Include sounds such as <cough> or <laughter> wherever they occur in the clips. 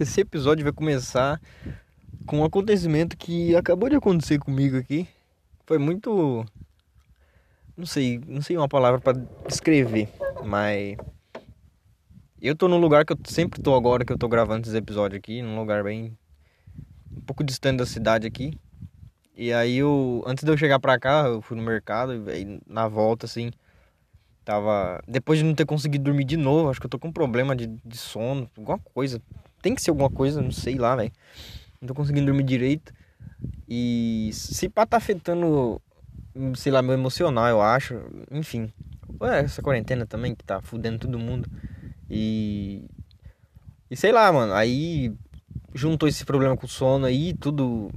Esse episódio vai começar com um acontecimento que acabou de acontecer comigo aqui. Foi muito. Não sei, não sei uma palavra para descrever, mas. Eu tô num lugar que eu sempre tô agora que eu tô gravando esse episódio aqui, num lugar bem. um pouco distante da cidade aqui. E aí eu. Antes de eu chegar pra cá, eu fui no mercado e na volta, assim. Tava. Depois de não ter conseguido dormir de novo, acho que eu tô com um problema de, de sono, alguma coisa. Tem que ser alguma coisa, não sei lá, velho. Não tô conseguindo dormir direito. E se pá tá afetando, sei lá, meu emocional, eu acho. Enfim. Ué, essa quarentena também que tá fudendo todo mundo. E. E sei lá, mano. Aí juntou esse problema com o sono aí, tudo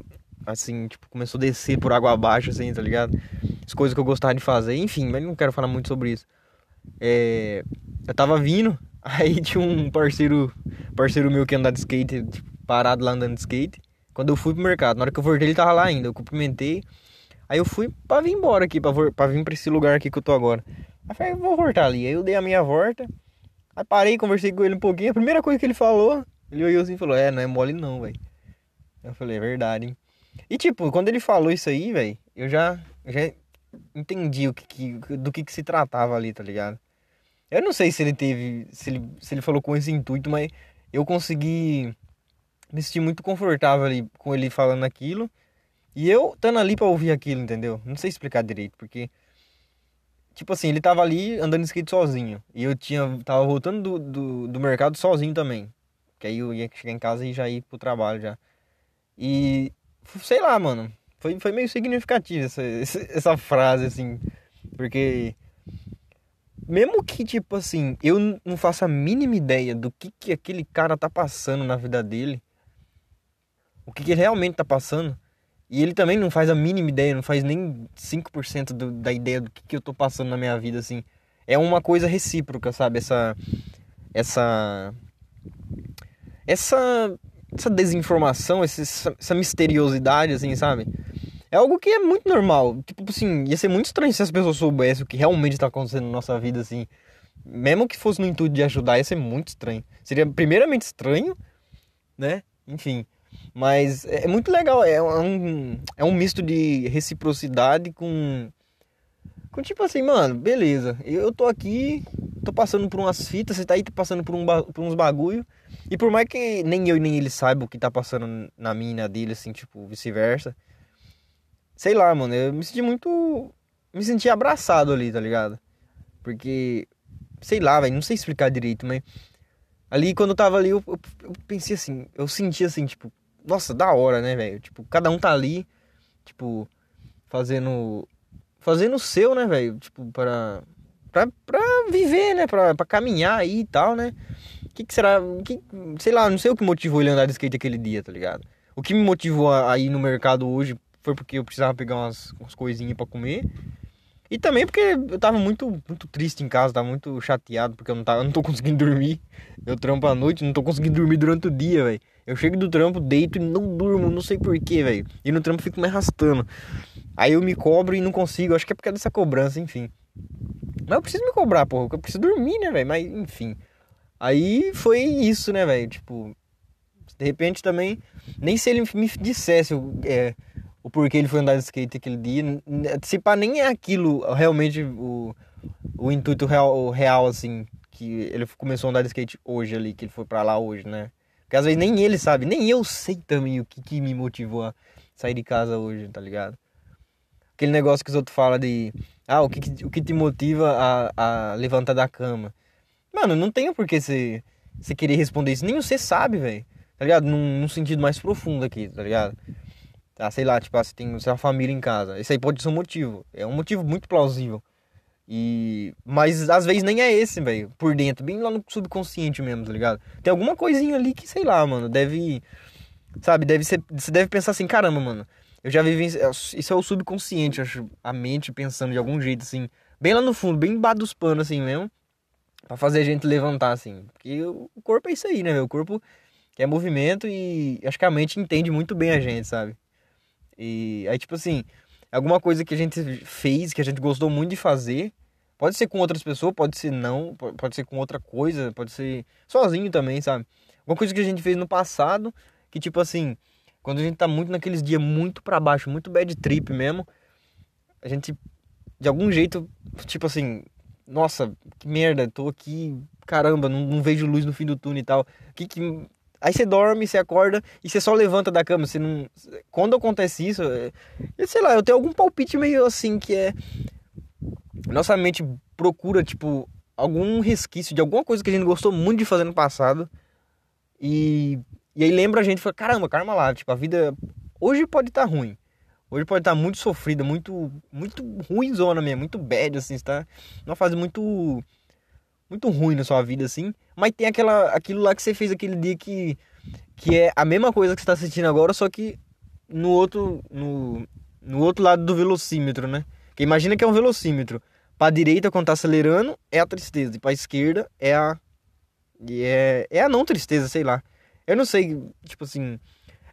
assim, tipo, começou a descer por água abaixo, assim, tá ligado? As coisas que eu gostava de fazer, enfim, mas não quero falar muito sobre isso. É, eu tava vindo, aí tinha um parceiro, parceiro meu que anda de skate, tipo, parado lá andando de skate. Quando eu fui pro mercado, na hora que eu voltei, ele tava lá ainda. Eu cumprimentei. Aí eu fui pra vir embora aqui, pra, pra vir pra esse lugar aqui que eu tô agora. Aí falei, vou voltar ali. Aí eu dei a minha volta. Aí parei, conversei com ele um pouquinho. A primeira coisa que ele falou, ele olhou assim e falou: É, não é mole não, velho. Eu falei: É verdade, hein? E tipo, quando ele falou isso aí, velho, eu já, já entendi o que, que, do que, que se tratava ali, tá ligado? Eu não sei se ele teve, se ele, se ele falou com esse intuito, mas eu consegui me sentir muito confortável ali com ele falando aquilo. E eu estando ali pra ouvir aquilo, entendeu? Não sei explicar direito, porque. Tipo assim, ele tava ali andando de skate sozinho. E eu tinha. Tava voltando do, do, do mercado sozinho também. Que aí eu ia chegar em casa e já ir pro trabalho já. E. Sei lá, mano. Foi, foi meio significativo essa, <laughs> essa frase, assim. Porque. Mesmo que, tipo assim, eu não faço a mínima ideia do que, que aquele cara tá passando na vida dele. O que, que ele realmente tá passando. E ele também não faz a mínima ideia, não faz nem 5% do, da ideia do que, que eu tô passando na minha vida, assim. É uma coisa recíproca, sabe? Essa. Essa. Essa. Essa desinformação, essa, essa misteriosidade, assim, sabe? É algo que é muito normal. Tipo assim, ia ser muito estranho se as pessoas soubessem o que realmente está acontecendo na nossa vida, assim. Mesmo que fosse no intuito de ajudar, ia ser muito estranho. Seria primeiramente estranho, né? Enfim. Mas é muito legal. É um, é um misto de reciprocidade com. Com tipo assim, mano, beleza. Eu tô aqui, tô passando por umas fitas, você tá aí passando por, um, por uns bagulho. E por mais que nem eu nem ele saiba o que tá passando na minha e na dele, assim, tipo, vice-versa Sei lá, mano, eu me senti muito. Me senti abraçado ali, tá ligado? Porque. Sei lá, velho, não sei explicar direito, mas. Ali, quando eu tava ali, eu, eu, eu pensei assim, eu senti assim, tipo, nossa, da hora, né, velho? Tipo, cada um tá ali, tipo, fazendo. Fazendo o seu, né, velho? Tipo, para. Pra, pra viver, né? Pra, pra caminhar aí e tal, né? O que, que será. Que, sei lá, não sei o que motivou ele a andar de skate aquele dia, tá ligado? O que me motivou a, ir no mercado hoje foi porque eu precisava pegar umas, umas coisinhas para comer. E também porque eu tava muito, muito triste em casa, tava muito chateado porque eu não, tava, eu não tô conseguindo dormir. Eu trampo à noite, não tô conseguindo dormir durante o dia, velho. Eu chego do trampo, deito e não durmo, não sei porquê, velho. E no trampo fico me arrastando. Aí eu me cobro e não consigo, acho que é por causa dessa cobrança, enfim. Mas eu preciso me cobrar, porra, eu preciso dormir, né, velho? Mas enfim. Aí foi isso, né, velho? Tipo, de repente também, nem se ele me dissesse é, o porquê ele foi andar de skate aquele dia. Se pá, nem é aquilo realmente o, o intuito real, o real, assim, que ele começou a andar de skate hoje ali, que ele foi para lá hoje, né? Porque às vezes nem ele sabe, nem eu sei também o que, que me motivou a sair de casa hoje, tá ligado? Aquele negócio que os outros falam de. Ah, o que, o que te motiva a, a levantar da cama? Mano, não tem por que você, querer responder isso. Nem você sabe, velho. Tá ligado? Num, num sentido mais profundo aqui, tá ligado? Ah, sei lá, tipo, ah, você tem sua família em casa. Esse aí pode ser um motivo. É um motivo muito plausível. E mas às vezes nem é esse, velho, por dentro, bem lá no subconsciente mesmo, tá ligado? Tem alguma coisinha ali que, sei lá, mano, deve sabe, deve ser, você deve pensar assim, caramba, mano. Eu já vivi é, isso é o subconsciente, acho, a mente pensando de algum jeito assim, bem lá no fundo, bem embaixo dos panos assim mesmo, para fazer a gente levantar assim. Porque o corpo é isso aí, né, meu? O corpo é movimento e acho que a mente entende muito bem a gente, sabe? E aí, tipo assim, alguma coisa que a gente fez, que a gente gostou muito de fazer. Pode ser com outras pessoas, pode ser não, pode ser com outra coisa, pode ser sozinho também, sabe? Alguma coisa que a gente fez no passado, que tipo assim, quando a gente tá muito naqueles dias muito para baixo, muito bad trip mesmo, a gente de algum jeito, tipo assim, nossa, que merda, tô aqui, caramba, não, não vejo luz no fim do túnel e tal. Que que Aí você dorme, você acorda e você só levanta da cama. Você não... Quando acontece isso, é... sei lá, eu tenho algum palpite meio assim que é. Nossa mente procura, tipo, algum resquício de alguma coisa que a gente gostou muito de fazer no passado. E, e aí lembra a gente, fala, caramba, calma lá, tipo, a vida hoje pode estar tá ruim. Hoje pode estar tá muito sofrida, muito muito ruimzona mesmo, muito bad, assim, está numa fase muito muito ruim na sua vida, assim. Mas tem aquela, aquilo lá que você fez aquele dia que, que é a mesma coisa que você tá sentindo agora, só que no outro, no, no outro lado do velocímetro, né? Que imagina que é um velocímetro. Pra direita, quando tá acelerando, é a tristeza. E pra esquerda, é a... É, é a não tristeza, sei lá. Eu não sei, tipo assim...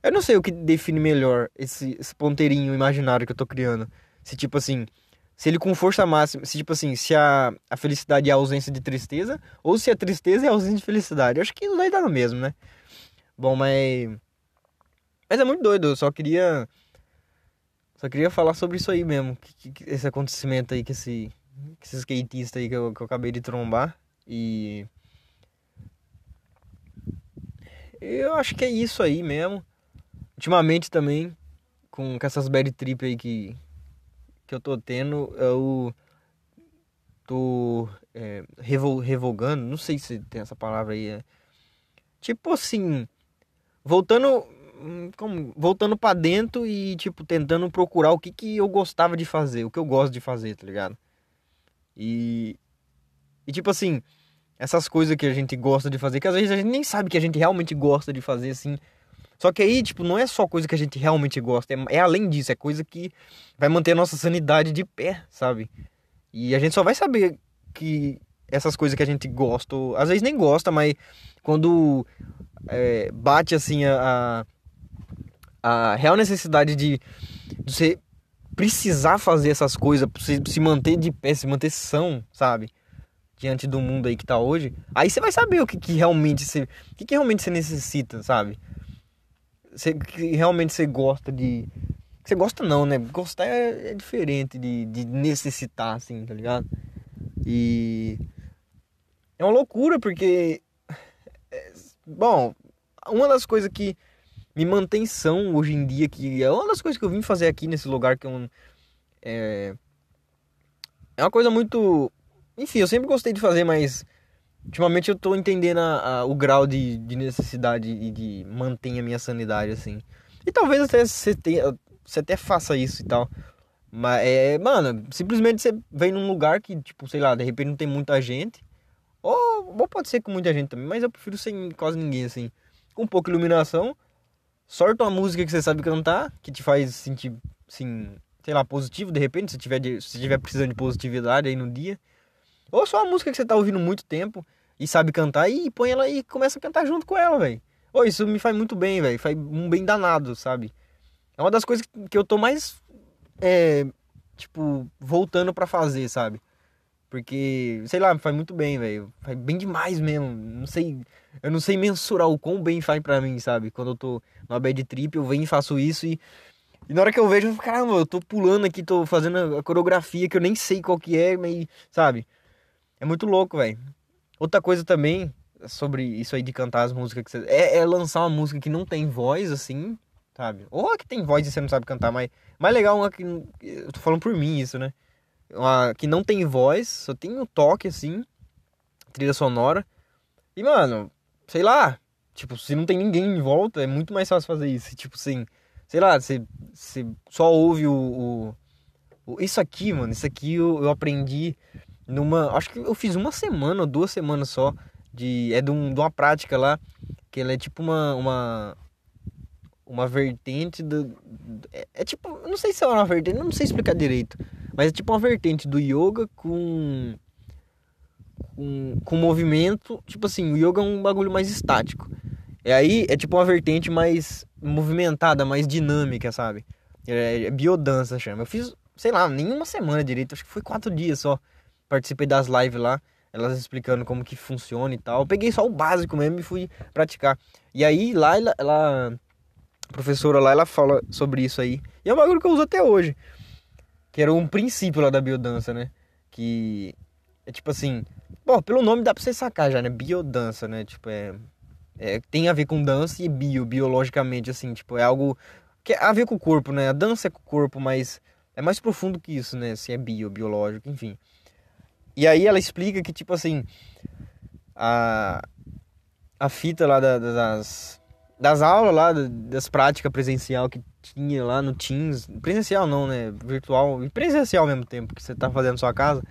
Eu não sei o que define melhor esse, esse ponteirinho imaginário que eu tô criando. Se, tipo assim, se ele com força máxima, se tipo assim, se a, a felicidade é a ausência de tristeza, ou se a tristeza é a ausência de felicidade. Eu acho que vai dar no mesmo, né? Bom, mas. Mas é muito doido, eu só queria. Só queria falar sobre isso aí mesmo. Que, que, esse acontecimento aí, que esse, que esse skatista aí que eu, que eu acabei de trombar. E. Eu acho que é isso aí mesmo. Ultimamente também, com, com essas bad trip aí que, que eu tô tendo, eu tô é, revogando, não sei se tem essa palavra aí. É, tipo assim, voltando hum, como, voltando para dentro e tipo tentando procurar o que que eu gostava de fazer, o que eu gosto de fazer, tá ligado? E e tipo assim, essas coisas que a gente gosta de fazer, que às vezes a gente nem sabe que a gente realmente gosta de fazer assim, só que aí, tipo, não é só coisa que a gente realmente gosta, é, é além disso, é coisa que vai manter a nossa sanidade de pé, sabe? E a gente só vai saber que essas coisas que a gente gosta, às vezes nem gosta, mas quando é, bate assim a, a, real necessidade de, de você precisar fazer essas coisas, se, se manter de pé, se manter são, sabe? Diante do mundo aí que tá hoje, aí você vai saber o que, que realmente você. O que, que realmente você necessita, sabe? Você, que realmente você gosta de. Você gosta não, né? Gostar é, é diferente de, de necessitar, assim, tá ligado? E. É uma loucura, porque. É, bom, uma das coisas que me mantém são hoje em dia, que é uma das coisas que eu vim fazer aqui nesse lugar, que é um. É, é uma coisa muito. Enfim, eu sempre gostei de fazer, mas Ultimamente eu tô entendendo a, a, o grau de, de necessidade e de manter a minha sanidade, assim. E talvez até você, tenha, você até faça isso e tal. Mas é, mano, simplesmente você vem num lugar que, tipo, sei lá, de repente não tem muita gente. Ou, ou pode ser com muita gente também, mas eu prefiro sem quase ninguém, assim. Com pouca iluminação. Sorte uma música que você sabe cantar, que te faz sentir, assim, sei lá, positivo de repente, se tiver, se tiver precisando de positividade aí no dia. Ou só uma música que você tá ouvindo muito tempo e sabe cantar e põe ela e começa a cantar junto com ela, velho. Ô, isso me faz muito bem, velho. Faz um bem danado, sabe? É uma das coisas que eu tô mais, é, tipo, voltando para fazer, sabe? Porque, sei lá, faz muito bem, velho. Faz bem demais mesmo. Não sei, eu não sei mensurar o quão bem faz pra mim, sabe? Quando eu tô numa bad trip, eu venho e faço isso e e na hora que eu vejo, eu falo, caramba, eu tô pulando aqui, tô fazendo a coreografia que eu nem sei qual que é, mas, sabe? É muito louco, velho. Outra coisa também sobre isso aí de cantar as músicas que você... é, é, lançar uma música que não tem voz, assim, sabe? Ou a que tem voz e você não sabe cantar, mas mais legal uma que. Eu tô falando por mim isso, né? Uma que não tem voz, só tem um toque, assim, trilha sonora. E, mano, sei lá, tipo, se não tem ninguém em volta, é muito mais fácil fazer isso. Tipo assim, sei lá, você, você só ouve o, o, o, Isso aqui, mano, isso aqui eu, eu aprendi numa. Acho que eu fiz uma semana ou duas semanas só. De, é de, um, de uma prática lá. Que ela é tipo uma. Uma, uma vertente do. É, é tipo. Não sei se é uma vertente, não sei explicar direito. Mas é tipo uma vertente do yoga com. Com, com movimento. Tipo assim, o yoga é um bagulho mais estático. E aí é tipo uma vertente mais movimentada, mais dinâmica, sabe? É, é biodança chama. Eu fiz, sei lá, nem uma semana direito, acho que foi quatro dias só participei das lives lá. elas explicando como que funciona e tal. Eu peguei só o básico mesmo e fui praticar. E aí lá ela, ela a professora lá, ela fala sobre isso aí. E é um bagulho que eu uso até hoje. Que era um princípio lá da biodança, né? Que é tipo assim, pô, pelo nome dá pra você sacar já, né? Biodança, né? Tipo, é, é tem a ver com dança e bio, biologicamente, assim, tipo, é algo que é a ver com o corpo, né? A dança é com o corpo, mas é mais profundo que isso, né? Se é bio, biológico, enfim. E aí ela explica que, tipo assim, a, a fita lá da, das, das aulas lá, das práticas presencial que tinha lá no Teams, presencial não, né? Virtual e presencial ao mesmo tempo que você tá fazendo na sua casa,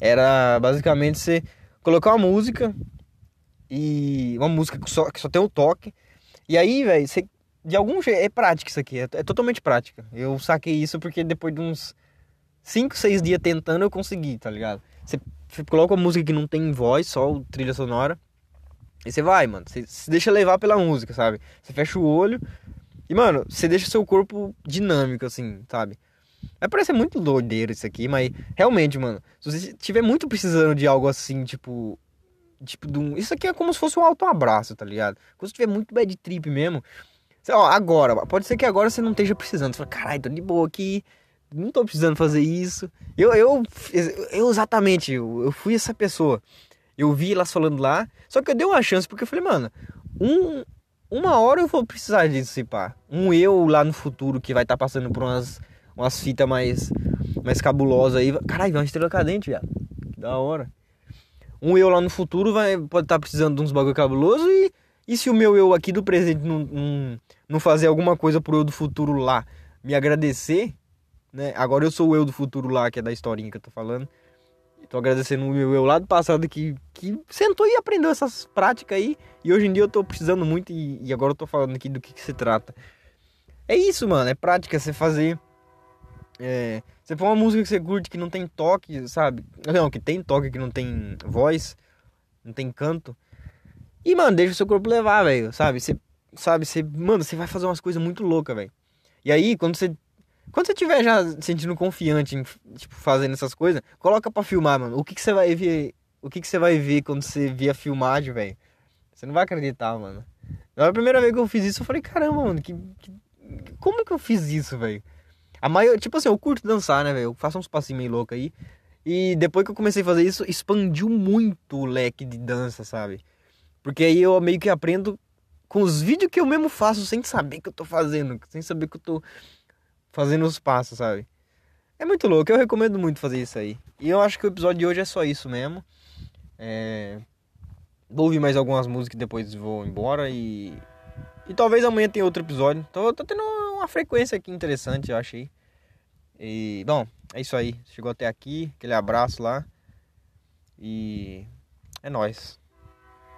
era basicamente você colocar uma música e uma música que só, que só tem o toque. E aí, velho, você de algum jeito é prática isso aqui, é, é totalmente prática. Eu saquei isso porque depois de uns 5, 6 dias tentando eu consegui, tá ligado? Você, coloca uma música que não tem voz, só trilha sonora. E você vai, mano. Você se deixa levar pela música, sabe? Você fecha o olho e, mano, você deixa seu corpo dinâmico, assim, sabe? Vai parecer muito doideiro isso aqui, mas realmente, mano, se você estiver muito precisando de algo assim, tipo. Tipo, de um... isso aqui é como se fosse um auto-abraço, tá ligado? Quando você tiver muito bad trip mesmo. Ó, agora, pode ser que agora você não esteja precisando. Você fala, caralho, tô de boa aqui, não tô precisando fazer isso. Eu, eu, eu exatamente, eu, eu fui essa pessoa. Eu vi elas falando lá, só que eu dei uma chance porque eu falei, mano, um, uma hora eu vou precisar disso, se pá. Um eu lá no futuro que vai estar tá passando por umas, umas fitas mais, mais cabulosas aí. Caralho, vai uma estrela cadente, viado. Que da hora. Um eu lá no futuro vai, pode estar tá precisando de uns bagulho cabuloso e, e se o meu eu aqui do presente não, não, não fazer alguma coisa pro eu do futuro lá me agradecer, né? Agora eu sou o eu do futuro lá, que é da historinha que eu tô falando. Tô agradecendo o meu eu lá do passado que, que sentou e aprendeu essas práticas aí. E hoje em dia eu tô precisando muito e, e agora eu tô falando aqui do que, que, se trata. É isso, mano. É prática você fazer. É, você põe uma música que você curte que não tem toque, sabe? Não, que tem toque, que não tem voz, não tem canto. E, mano, deixa o seu corpo levar, velho, sabe? Você, sabe, você, mano, você vai fazer umas coisas muito loucas, velho. E aí, quando você quando você estiver já sentindo confiante em, tipo, fazendo essas coisas, coloca pra filmar, mano. O que, que você vai ver? O que, que você vai ver quando você vê a filmagem, velho? Você não vai acreditar, mano. Na primeira vez que eu fiz isso, eu falei, caramba, mano, que, que como que eu fiz isso, velho? A maior, tipo assim, eu curto dançar, né, velho? Eu faço uns passinhos meio loucos aí. E depois que eu comecei a fazer isso, expandiu muito o leque de dança, sabe? Porque aí eu meio que aprendo com os vídeos que eu mesmo faço sem saber que eu tô fazendo, sem saber que eu tô fazendo os passos, sabe? É muito louco, eu recomendo muito fazer isso aí. E eu acho que o episódio de hoje é só isso mesmo. É... Vou ouvir mais algumas músicas e depois vou embora e. E talvez amanhã tenha outro episódio. Tô, tô tendo uma frequência aqui interessante, eu achei. E, bom, é isso aí. Chegou até aqui, aquele abraço lá. E é nóis.